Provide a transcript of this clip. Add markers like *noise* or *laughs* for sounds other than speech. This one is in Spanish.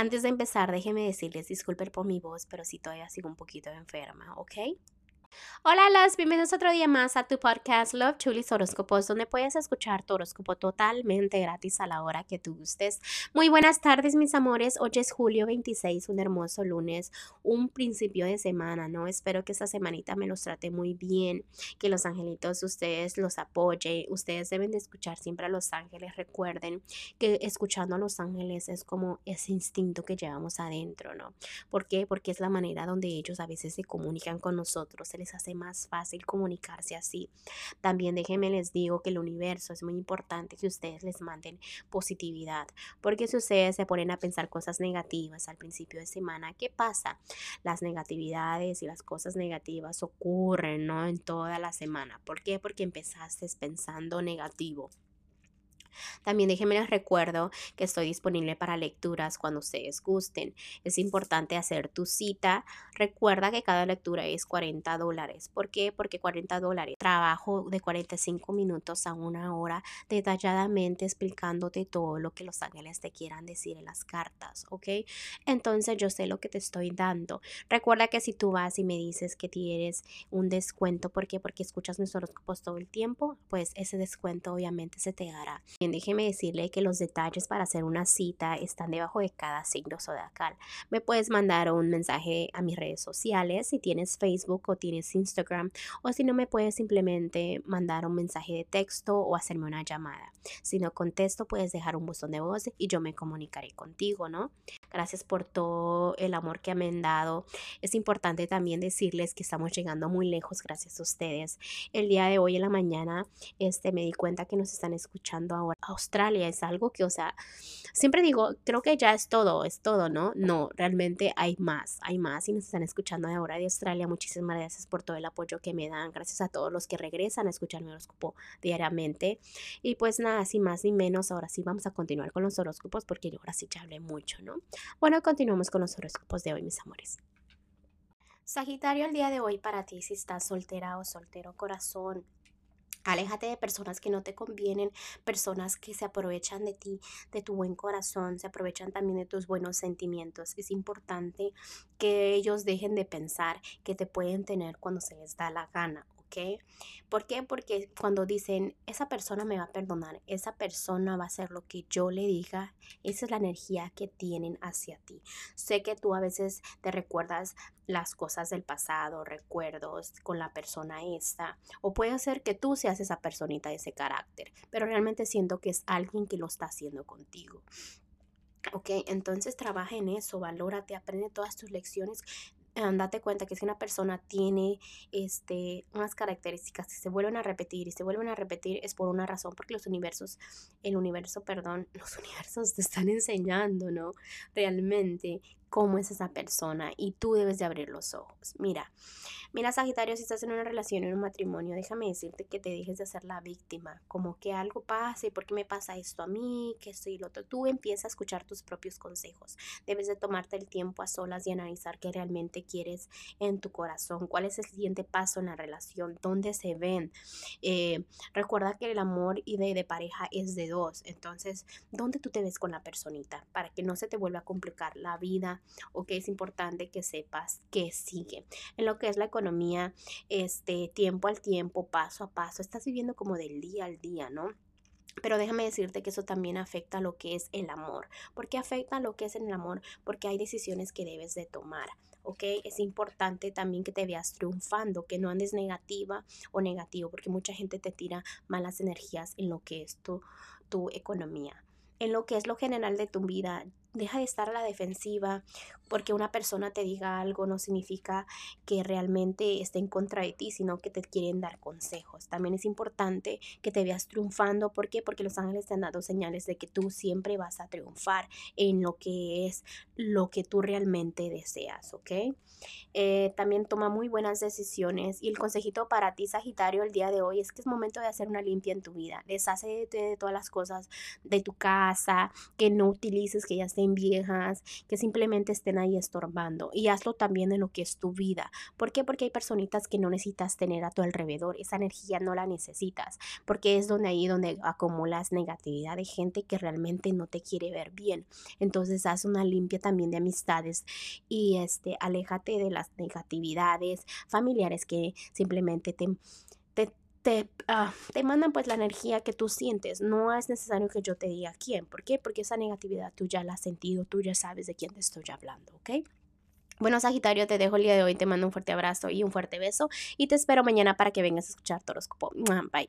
Antes de empezar, déjenme decirles disculpen por mi voz, pero sí todavía sigo un poquito enferma, ¿ok? Hola, las bienvenidos otro día más a tu podcast Love Chulis Horóscopos, donde puedes escuchar tu horóscopo totalmente gratis a la hora que tú gustes. Muy buenas tardes, mis amores. Hoy es julio 26, un hermoso lunes, un principio de semana, ¿no? Espero que esta semanita me los trate muy bien, que los angelitos ustedes los apoyen. Ustedes deben de escuchar siempre a los ángeles. Recuerden que escuchando a los ángeles es como ese instinto que llevamos adentro, ¿no? ¿Por qué? Porque es la manera donde ellos a veces se comunican con nosotros, les hace más fácil comunicarse así. También déjenme les digo que el universo es muy importante que ustedes les manden positividad, porque si ustedes se ponen a pensar cosas negativas al principio de semana, ¿qué pasa? Las negatividades y las cosas negativas ocurren, ¿no? En toda la semana. ¿Por qué? Porque empezaste pensando negativo. También déjenme les recuerdo que estoy disponible para lecturas cuando ustedes gusten. Es importante hacer tu cita. Recuerda que cada lectura es 40 dólares. ¿Por qué? Porque 40 dólares. Trabajo de 45 minutos a una hora detalladamente explicándote todo lo que los ángeles te quieran decir en las cartas, ¿ok? Entonces yo sé lo que te estoy dando. Recuerda que si tú vas y me dices que tienes un descuento, ¿por qué? Porque escuchas mis horóscopos todo el tiempo, pues ese descuento obviamente se te dará déjeme decirle que los detalles para hacer una cita están debajo de cada signo zodiacal. Me puedes mandar un mensaje a mis redes sociales si tienes Facebook o tienes Instagram o si no me puedes simplemente mandar un mensaje de texto o hacerme una llamada. Si no contesto puedes dejar un buzón de voz y yo me comunicaré contigo, ¿no? Gracias por todo el amor que me han dado. Es importante también decirles que estamos llegando muy lejos gracias a ustedes. El día de hoy en la mañana este me di cuenta que nos están escuchando ahora Australia es algo que, o sea, siempre digo, creo que ya es todo, es todo, ¿no? No, realmente hay más, hay más y nos están escuchando de ahora de Australia. Muchísimas gracias por todo el apoyo que me dan, gracias a todos los que regresan a escuchar mi horóscopo diariamente. Y pues nada, sin más ni menos, ahora sí vamos a continuar con los horóscopos porque yo ahora sí ya hablé mucho, ¿no? Bueno, continuamos con los horóscopos de hoy, mis amores. Sagitario, el día de hoy para ti, si estás soltera o soltero corazón, Aléjate de personas que no te convienen, personas que se aprovechan de ti, de tu buen corazón, se aprovechan también de tus buenos sentimientos. Es importante que ellos dejen de pensar que te pueden tener cuando se les da la gana ¿ok? ¿Por qué? Porque cuando dicen, esa persona me va a perdonar, esa persona va a hacer lo que yo le diga, esa es la energía que tienen hacia ti. Sé que tú a veces te recuerdas las cosas del pasado, recuerdos con la persona esta, o puede ser que tú seas esa personita de ese carácter, pero realmente siento que es alguien que lo está haciendo contigo. Ok, entonces trabaja en eso, valórate, aprende todas tus lecciones date cuenta que si una persona tiene este, unas características que se vuelven a repetir y se vuelven a repetir es por una razón, porque los universos, el universo, perdón, *laughs* los universos te están enseñando, ¿no? Realmente cómo es esa persona y tú debes de abrir los ojos. Mira, mira Sagitario, si estás en una relación, en un matrimonio, déjame decirte que te dejes de ser la víctima, como que algo pase, ¿por qué me pasa esto a mí? Que estoy lo otro. Tú empiezas a escuchar tus propios consejos. Debes de tomarte el tiempo a solas y analizar qué realmente quieres en tu corazón, cuál es el siguiente paso en la relación, dónde se ven. Eh, recuerda que el amor y de pareja es de dos, entonces, ¿dónde tú te ves con la personita? Para que no se te vuelva a complicar la vida o que es importante que sepas que sigue. En lo que es la economía, este tiempo al tiempo, paso a paso, estás viviendo como del día al día, ¿no? Pero déjame decirte que eso también afecta a lo que es el amor. ¿Por qué afecta a lo que es el amor? Porque hay decisiones que debes de tomar. ¿ok? Es importante también que te veas triunfando, que no andes negativa o negativo, porque mucha gente te tira malas energías en lo que es tu, tu economía. En lo que es lo general de tu vida, deja de estar a la defensiva porque una persona te diga algo no significa que realmente esté en contra de ti, sino que te quieren dar consejos. También es importante que te veas triunfando. ¿Por qué? Porque los ángeles te han dado señales de que tú siempre vas a triunfar en lo que es lo que tú realmente deseas, ¿ok? Eh, también toma muy buenas decisiones y el consejito para ti, Sagitario, el día de hoy es que es momento de hacer una limpia en tu vida. Deshace de, de todas las cosas de tu casa que no utilices, que ya estén viejas, que simplemente estén ahí estorbando. Y hazlo también en lo que es tu vida. ¿Por qué? Porque hay personitas que no necesitas tener a tu alrededor. Esa energía no la necesitas. Porque es donde ahí donde acumulas negatividad de gente que realmente no te quiere ver bien. Entonces haz una limpia también de amistades y este, aléjate de las negatividades familiares que simplemente te te, ah, te mandan pues la energía que tú sientes. No es necesario que yo te diga quién. ¿Por qué? Porque esa negatividad tú ya la has sentido, tú ya sabes de quién te estoy hablando, ¿ok? Bueno, Sagitario, te dejo el día de hoy. Te mando un fuerte abrazo y un fuerte beso. Y te espero mañana para que vengas a escuchar Toroscopo. Bye.